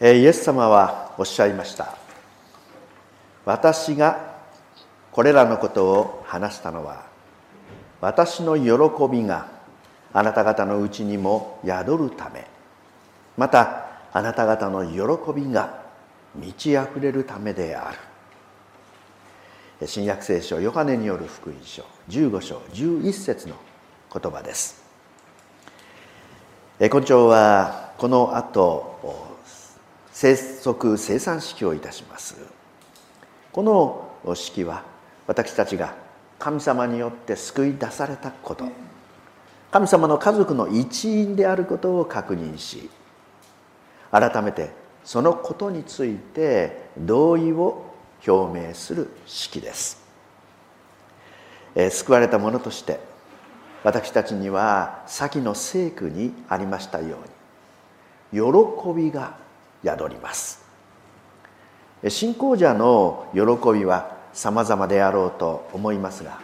イエス様はおっしゃいました。私がこれらのことを話したのは私の喜びがあなた方のうちにも宿るためまたあなた方の喜びが満ち溢れるためである。新約聖書ヨハネによる福音書15章11節の言葉です。今朝は。この後生息生産式をいたします。この式は私たちが神様によって救い出されたこと。神様の家族の一員であることを確認し改めてそのことについて同意を表明する式です、えー、救われた者として私たちには先の聖句にありましたように喜びが宿ります。信仰者の喜びは様々であろうと思いますが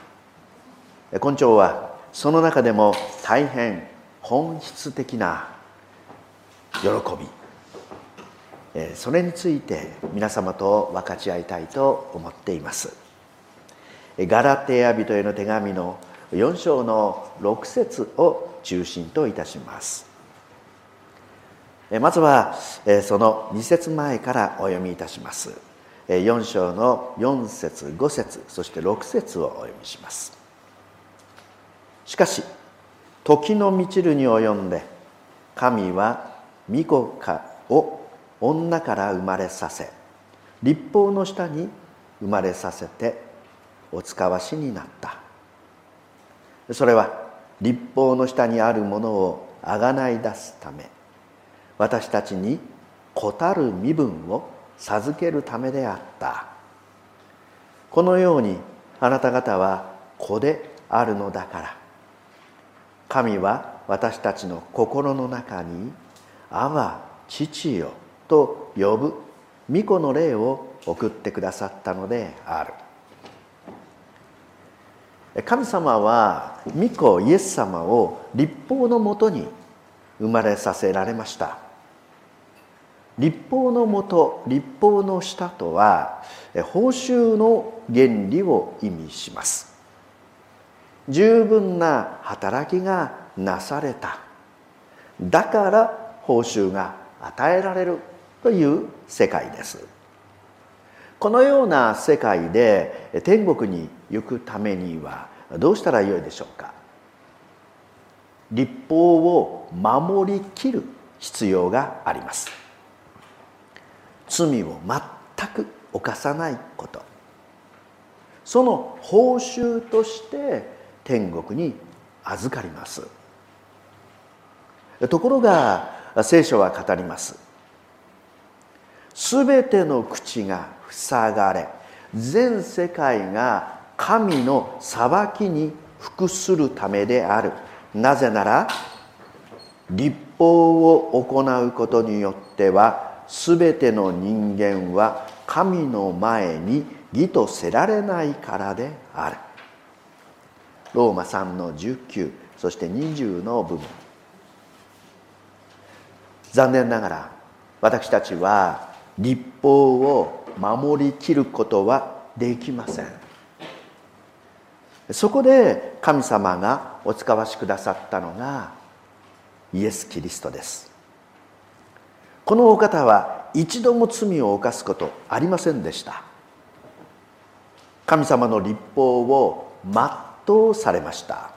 根性はその中でも大変本質的な喜び。それについて皆様と分かち合いたいと思っています。ガラテヤ人への手紙の4章の6節を中心といたします。まずはその2節前からお読みいたします。4章の4節5節そして6節をお読みします。しかし時の満ちるに及んで神は御子かを女から生まれさせ立法の下に生まれさせてお使わしになった。それは立法の下にあるものをあがない出すため。私たちに子たる身分を授けるためであった。このようにあなた方は子であるのだから。神は私たちの心の中に「あわ父よ」と呼ぶ御子の霊を送ってくださったのである。神様は御子イエス様を立法のもとに生まれさせられました。立法のもと立法の下とは報酬の原理を意味します。十分な働きがなされた。だから報酬が与えられるという世界です。このような世界で天国に行くためにはどうしたらよいでしょうか。立法を守りきる必要があります。罪を全く犯さないこと。その報酬として天国に預かります。ところが聖書は語ります。すべての口が塞がれ全世界が神の裁きに服するためである。なぜなら立法を行うことによってはすべての人間は神の前に義とせられないからである。ローマ3の19そして20の部分。残念ながら私たちは立法を守りきることはできません。そこで神様がお使わしくださったのがイエス・キリストです。このお方は一度も罪を犯すことありませんでした。神様の立法を全うされました。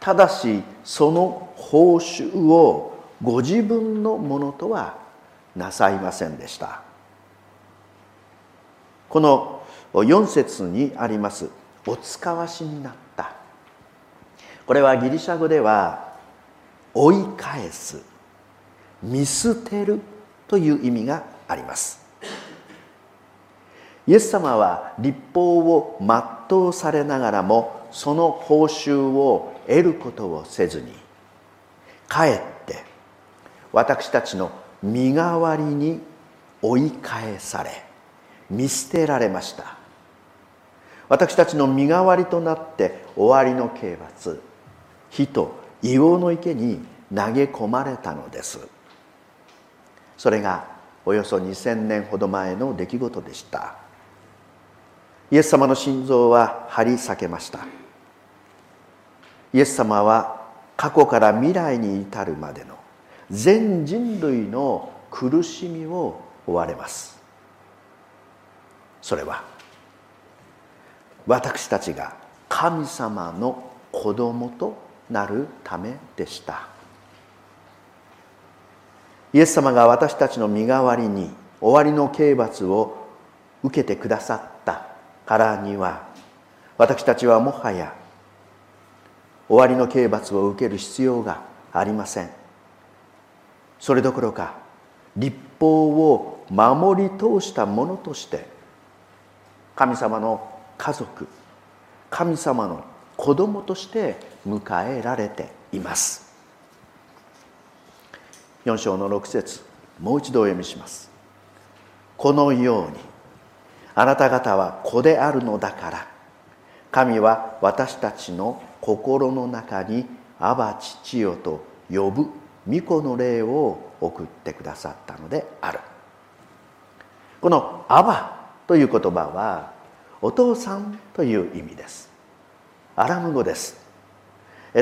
ただしその報酬をご自分のものとはなさいませんでした。この4節にあります「お使わしになった」これはギリシャ語では「追い返す」「見捨てる」という意味があります。イエス様は立法を全うされながらもその報酬を得ることをせずにかえって私たちの身代わりに追い返され見捨てられました。私たちの身代わりとなって終わりの刑罰火と硫黄の池に投げ込まれたのです。それがおよそ2000年ほど前の出来事でした。イエス様の心臓は張り裂けました。イエス様は過去から未来に至るまでの全人類の苦しみを負われます。それは私たちが神様の子供となるためでした。イエス様が私たちの身代わりに終わりの刑罰を受けてくださったからには私たちはもはや終わりの刑罰を受ける必要がありません。それどころか立法を守り通したものとして神様の家族神様の子供として迎えられています。4章の6節もう一度お読みします。このようにあなた方は子であるのだから神は私たちの心の中に「アバ父よ」と呼ぶ御子の霊を送ってくださったのである。この「アバ」という言葉はお父さんという意味です。アラム語です。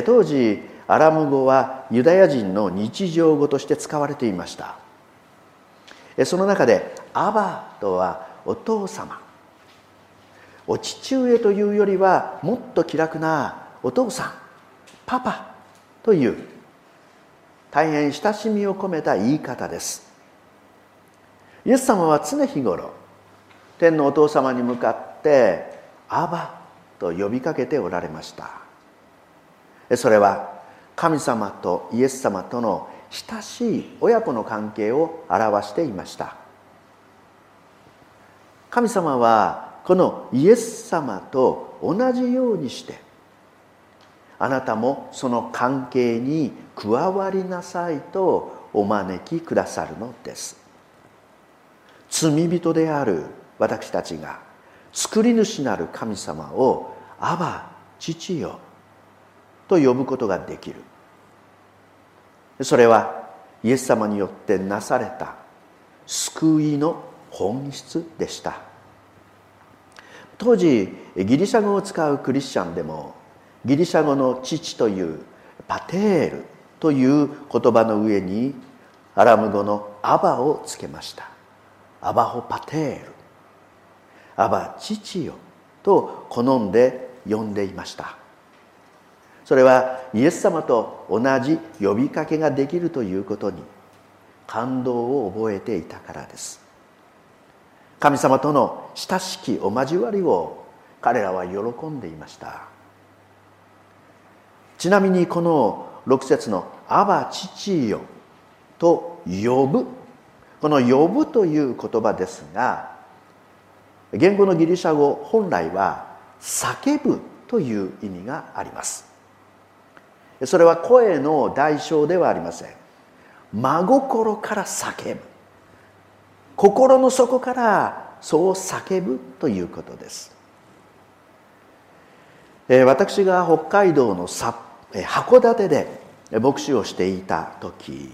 当時アラム語はユダヤ人の日常語として使われていました。その中で「アバ」とはお父様。お父上というよりはもっと気楽なお父さんパパという大変親しみを込めた言い方です。イエス様は常日頃天のお父様に向かって「アバ」と呼びかけておられました。それは神様とイエス様との親しい親子の関係を表していました。神様はこのイエス様と同じようにしてあなたもその関係に加わりなさいとお招きくださるのです。罪人である私たちが救り主なる神様を「アバ父よ」と呼ぶことができる。それはイエス様によってなされた救いの本質でした。当時ギリシャ語を使うクリスチャンでもギリシャ語の父というパテールという言葉の上にアラム語のアバをつけました。アバホパテール。アバ父よと好んで呼んでいました。それはイエス様と同じ呼びかけができるということに感動を覚えていたからです。神様との親しきお交わりを彼らは喜んでいました。ちなみにこの6節の「アバ父よ」と呼ぶこの「呼ぶ」という言葉ですが言語のギリシャ語本来は「叫ぶ」という意味があります。それは声の代償ではありません。真心から叫ぶ。心の底からそう叫ぶということです。私が北海道の函館で牧師をしていた時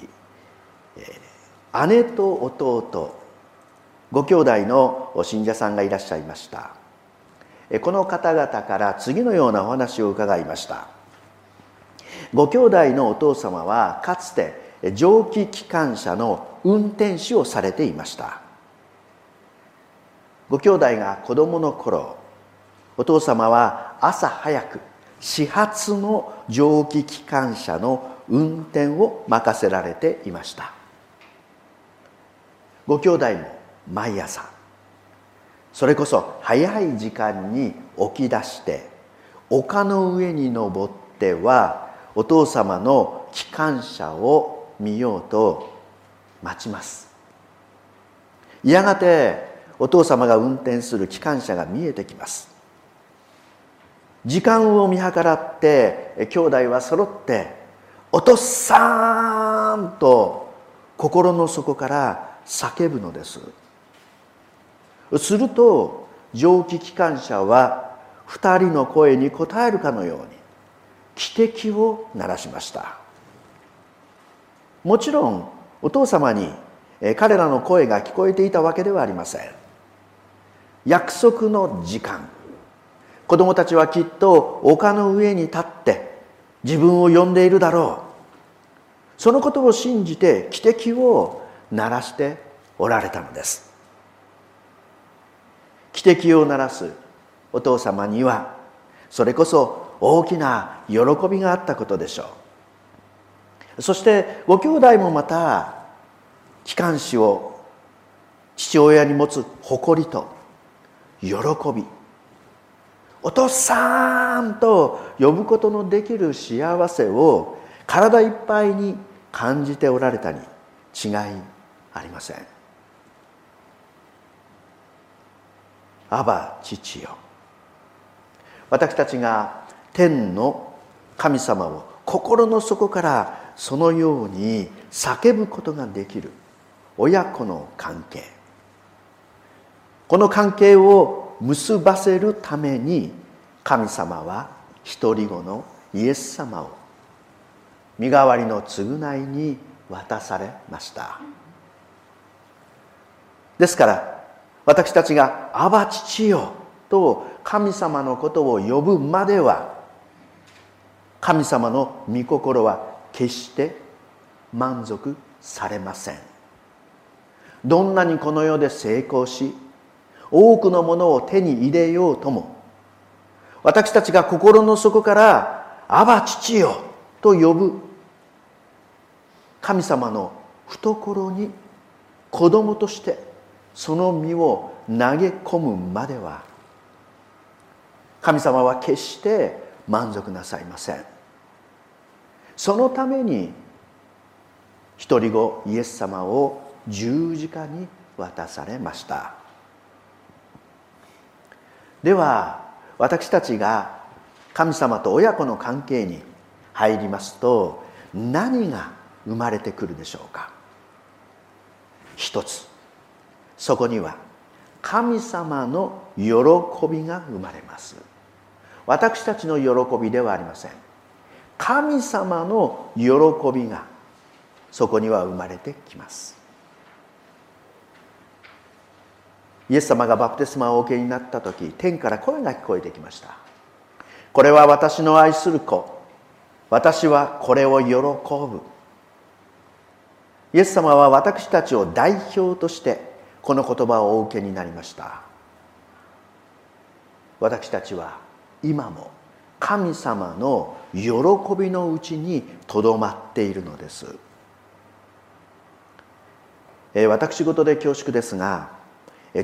姉と弟ご兄弟の信者さんがいらっしゃいました。この方々から次のようなお話を伺いました。ご兄弟のお父様はかつて蒸気機関車の運転手をされていました。ご兄弟が子供の頃お父様は朝早く始発の蒸気機関車の運転を任せられていました。ご兄弟も毎朝それこそ早い時間に起き出して丘の上に登ってはお父様の機関車を見ようと待ちますやがてお父様が運転する機関車が見えてきます時間を見計らって兄弟は揃って「お父さん!」と心の底から叫ぶのですすると蒸気機関車は2人の声に応えるかのように汽笛を鳴らしました。もちろんお父様に彼らの声が聞こえていたわけではありません。約束の時間。子供たちはきっと丘の上に立って自分を呼んでいるだろう。そのことを信じて汽笛を鳴らしておられたのです。汽笛を鳴らすお父様にはそれこそ大きな喜びがあったことでしょう。そしてご兄弟もまた機関士を父親に持つ誇りと喜び。お父さんと呼ぶことのできる幸せを体いっぱいに感じておられたに違いありません。アバ父よ。私たちが天の神様を心の底からそのように叫ぶことができる親子の関係。この関係を結ばせるために神様は独り子のイエス様を身代わりの償いに渡されました。ですから私たちが「アバ父よ」と神様のことを呼ぶまでは神様の御心は決して満足されません。どんなにこの世で成功し多くのものを手に入れようとも私たちが心の底から「アバ父よ」と呼ぶ神様の懐に子供としてその身を投げ込むまでは神様は決して満足なさいません。そのために一人子イエス様を十字架に渡されました。では私たちが神様と親子の関係に入りますと何が生まれてくるでしょうか？一つそこには神様の喜びが生まれます。私たちの喜びではありません。神様の喜びがそこには生まれてきます。イエス様がバプテスマをお受けになった時天から声が聞こえてきました。これは私の愛する子。私はこれを喜ぶ。イエス様は私たちを代表としてこの言葉をお受けになりました。私たちは今も神様の喜びのうちにとどまっているのです。私事で恐縮ですが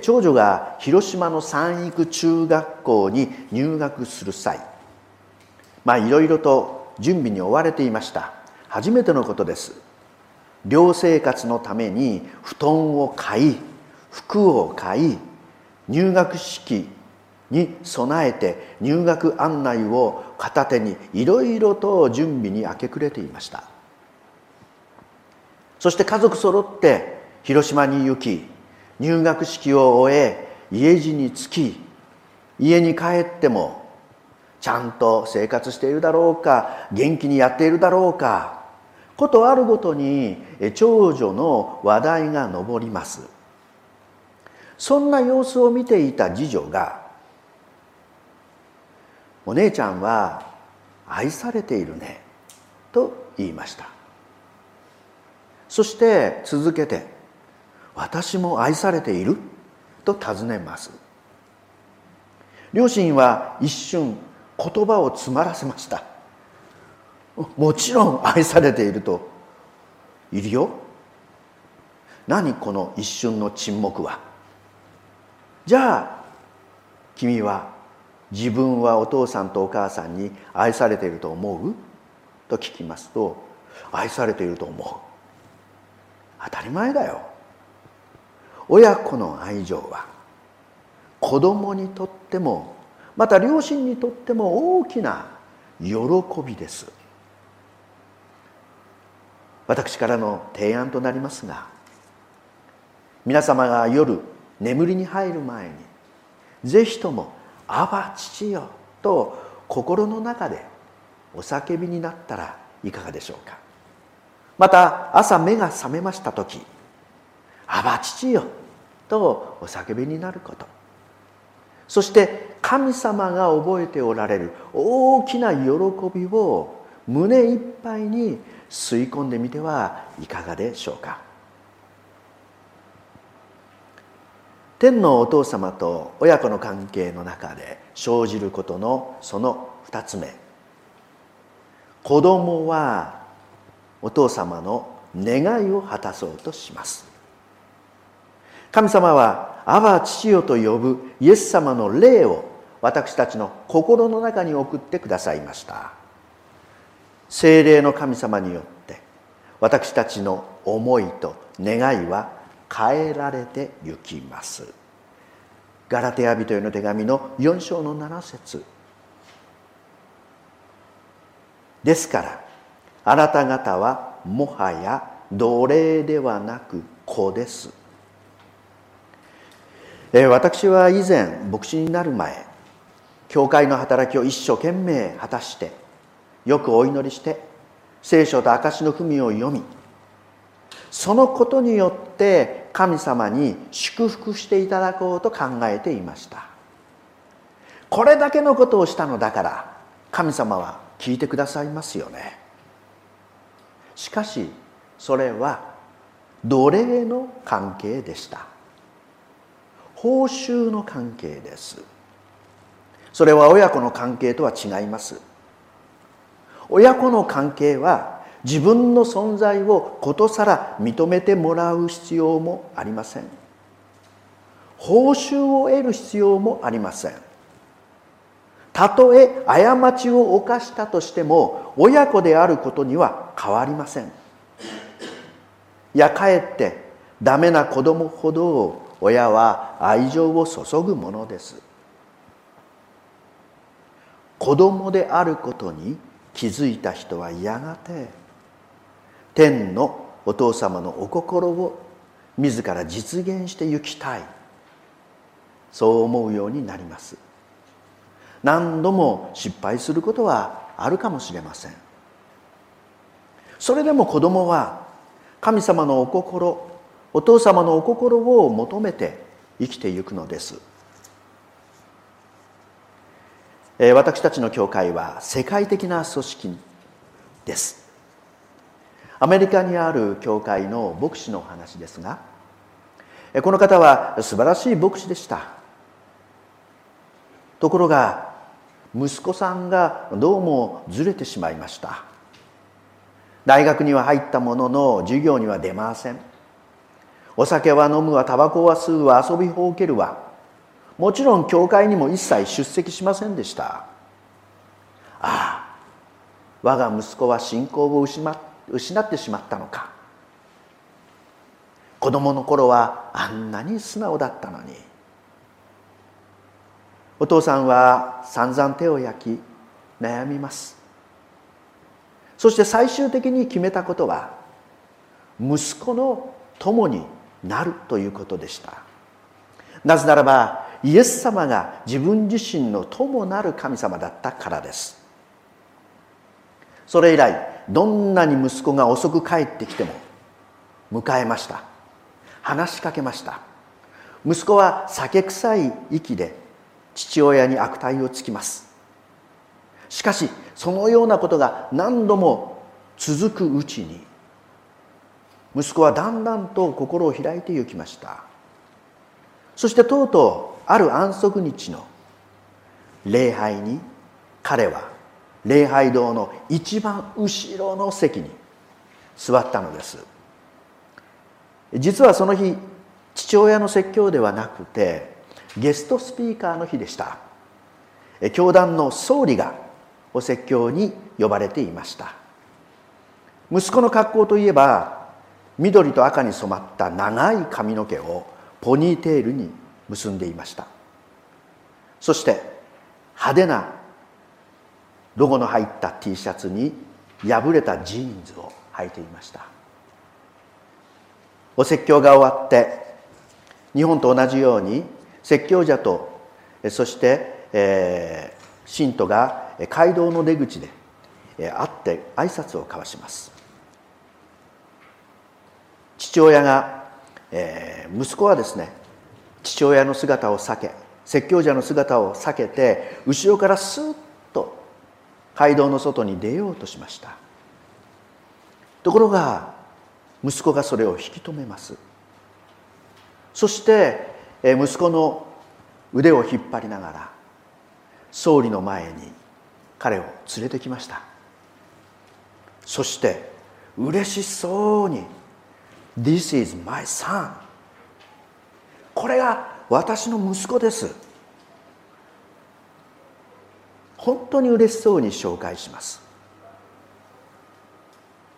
長女が広島の三育中学校に入学する際まあいろいろと準備に追われていました。初めてのことです。寮生活のために布団を買い服を買い入学式に備えて入学案内を片手にいろいろと準備に明け暮れていました。そして家族揃って広島に行き入学式を終え家路に着き家に帰ってもちゃんと生活しているだろうか元気にやっているだろうかことあるごとに長女の話題が上ります。そんな様子を見ていた次女が「お姉ちゃんは愛されているね」と言いました。そして続けて「私も愛されている?」と尋ねます。両親は一瞬言葉を詰まらせました。もちろん愛されているといるよ。何この一瞬の沈黙は。じゃあ君は自分はお父さんとお母さんに愛されていると思う？と聞きますと愛されていると思う。当たり前だよ。親子の愛情は子供にとってもまた両親にとっても大きな喜びです。私からの提案となりますが皆様が夜眠りに入る前にぜひとも「アバ父よ」と心の中でお叫びになったらいかがでしょうか。また朝目が覚めました時アバ父よ」とお叫びになること。そして神様が覚えておられる大きな喜びを胸いっぱいに吸い込んでみてはいかがでしょうか。天のお父様と親子の関係の中で生じることのその2つ目。子供はお父様の願いを果たそうとします。神様は「アバ父よ」と呼ぶイエス様の霊を私たちの心の中に送ってくださいました。精霊の神様によって私たちの思いと願いは変えられてゆきます。ガラテヤ人への手紙の4章の7節。ですからあなた方はもはや奴隷ではなく子です。私は以前牧師になる前教会の働きを一生懸命果たしてよくお祈りして聖書と証の文を読みそのことによって神様に祝福していただこうと考えていました。これだけのことをしたのだから神様は聞いてくださいますよね。しかしそれは奴隷の関係でした。報酬の関係です。それは親子の関係とは違います。親子の関係は自分の存在をことさら認めてもらう必要もありません。報酬を得る必要もありません。たとえ過ちを犯したとしても親子であることには変わりません。いやかえってダメな子供ほど親は愛情を注ぐものです。子供であることに気づいた人はやがて天のお父様のお心を自ら実現してゆきたい。そう思うようになります。何度も失敗することはあるかもしれません。それでも子供は神様のお心お父様のお心を求めて生きてゆくのです。私たちの教会は世界的な組織です。アメリカにある教会の牧師の話ですがこの方は素晴らしい牧師でした。ところが息子さんがどうもずれてしまいました。大学には入ったものの授業には出ません。お酒は飲むわタバコは吸うわ遊びほうけるわ。もちろん教会にも一切出席しませんでした。ああ我が息子は信仰を失っ失ってしまったのか。子供の頃はあんなに素直だったのに。お父さんは散々手を焼き悩みます。そして最終的に決めたことは息子の友になるということでした。なぜならばイエス様が自分自身の友なる神様だったからです。それ以来どんなに息子が遅く帰ってきても迎えました。話しかけました。息子は酒臭い息で父親に悪態をつきます。しかしそのようなことが何度も続くうちに息子はだんだんと心を開いてゆきました。そしてとうとうある安息日の礼拝に彼は礼拝堂の一番後ろの席に座ったのです。実はその日父親の説教ではなくてゲストスピーカーの日でした。教団の総理がお説教に呼ばれていました。息子の格好といえば緑と赤に染まった長い髪の毛をポニーテールに結んでいました。そして派手なロゴの入った T シャツに破れたジーンズを履いていました。お説教が終わって日本と同じように説教者とそして、えー、信徒が街道の出口で会って挨拶を交わします。父親がえー、息子はですね父親の姿を避け説教者の姿を避けて後ろからスーッ街道の外に出ようとしました。ところが息子がそれを引き止めます。そして息子の腕を引っ張りながら総理の前に彼を連れてきました。そして嬉しそうに「This is my son」これが私の息子です。本当に嬉しそうに紹介します。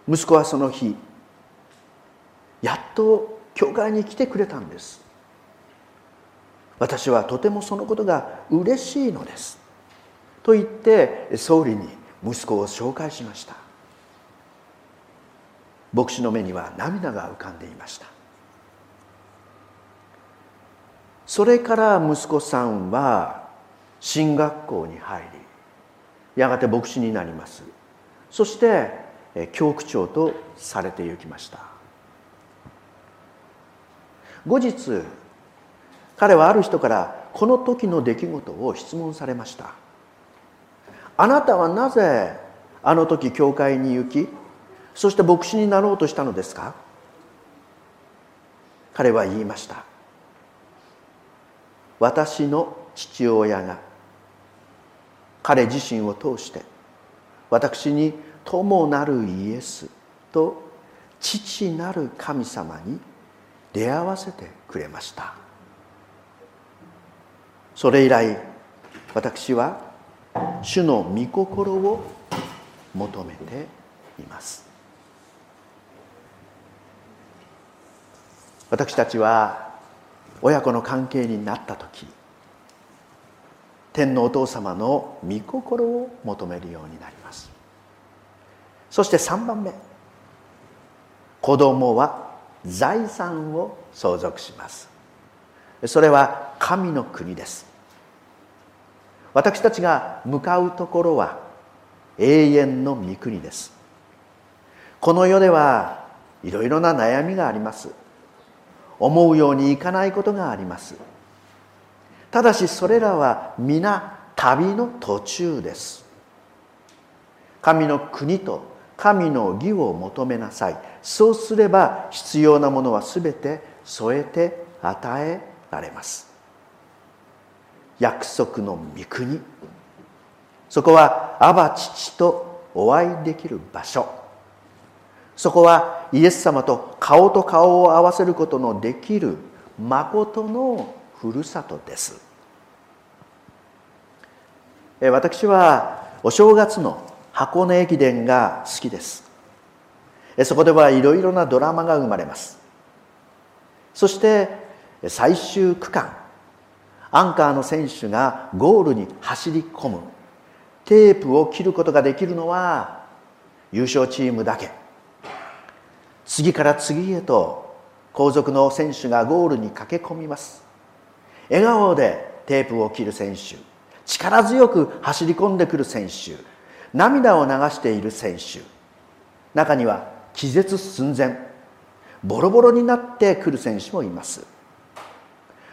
息子はその日やっと教会に来てくれたんです。私はとてもそのことが嬉しいのです。と言って総理に息子を紹介しました。牧師の目には涙が浮かんでいました。それから息子さんは進学校に入りやがて牧師になります。そして教区長とされてゆきました。後日彼はある人からこの時の出来事を質問されました。あなたはなぜあの時教会に行きそして牧師になろうとしたのですか？彼は言いました。私の父親が彼自身を通して私に友なるイエスと父なる神様に出会わせてくれました。それ以来私は主の御心を求めています。私たちは親子の関係になった時天皇お父様の御心を求めるようになります。そして3番目。子供は財産を相続します。それは神の国です。私たちが向かうところは永遠の御国です。この世ではいろいろな悩みがあります。思うようにいかないことがあります。ただしそれらは皆旅の途中です。神の国と神の義を求めなさい。そうすれば必要なものは全て添えて与えられます。約束の御国。そこはアバ父とお会いできる場所。そこはイエス様と顔と顔を合わせることのできる誠のふるさとです。私はお正月の箱根駅伝が好きです。そこではいろいろなドラマが生まれます。そして最終区間アンカーの選手がゴールに走り込む。テープを切ることができるのは優勝チームだけ。次から次へと後続の選手がゴールに駆け込みます。笑顔でテープを切る選手。力強く走り込んでくる選手。涙を流している選手。中には気絶寸前。ボロボロになってくる選手もいます。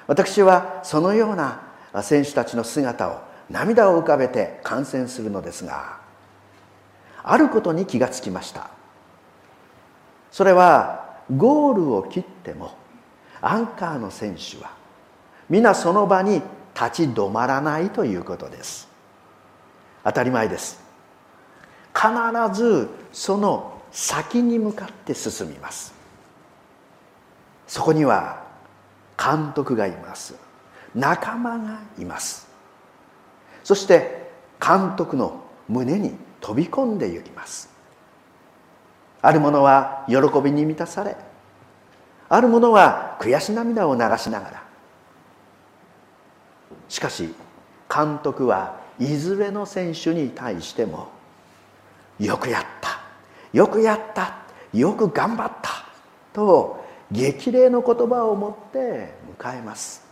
私はそのような選手たちの姿を涙を浮かべて観戦するのですがあることに気がつきました。それはゴールを切ってもアンカーの選手は皆その場に立ち止まらないということです。当たり前です。必ずその先に向かって進みます。そこには監督がいます。仲間がいます。そして監督の胸に飛び込んでゆきます。ある者は喜びに満たされある者は悔し涙を流しながらしかし監督はいずれの選手に対してもよくやった。よくやった。よく頑張った。と激励の言葉を持って迎えます。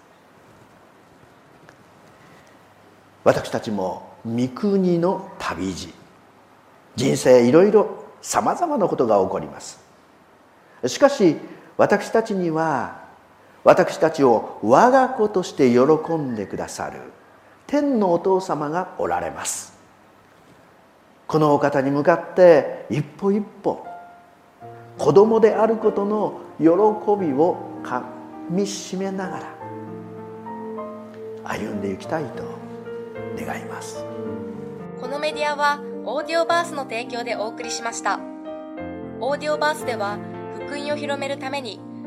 私たちも三国の旅路。人生いろいろさまざまなことが起こります。しかし私たちには私たちを我が子として喜んでくださる天のお父様がおられます。このお方に向かって一歩一歩子供であることの喜びをかみしめながら歩んでいきたいと願います。このメディアはオーディオバースの提供でお送りしました。オーディオバースでは福音を広めるために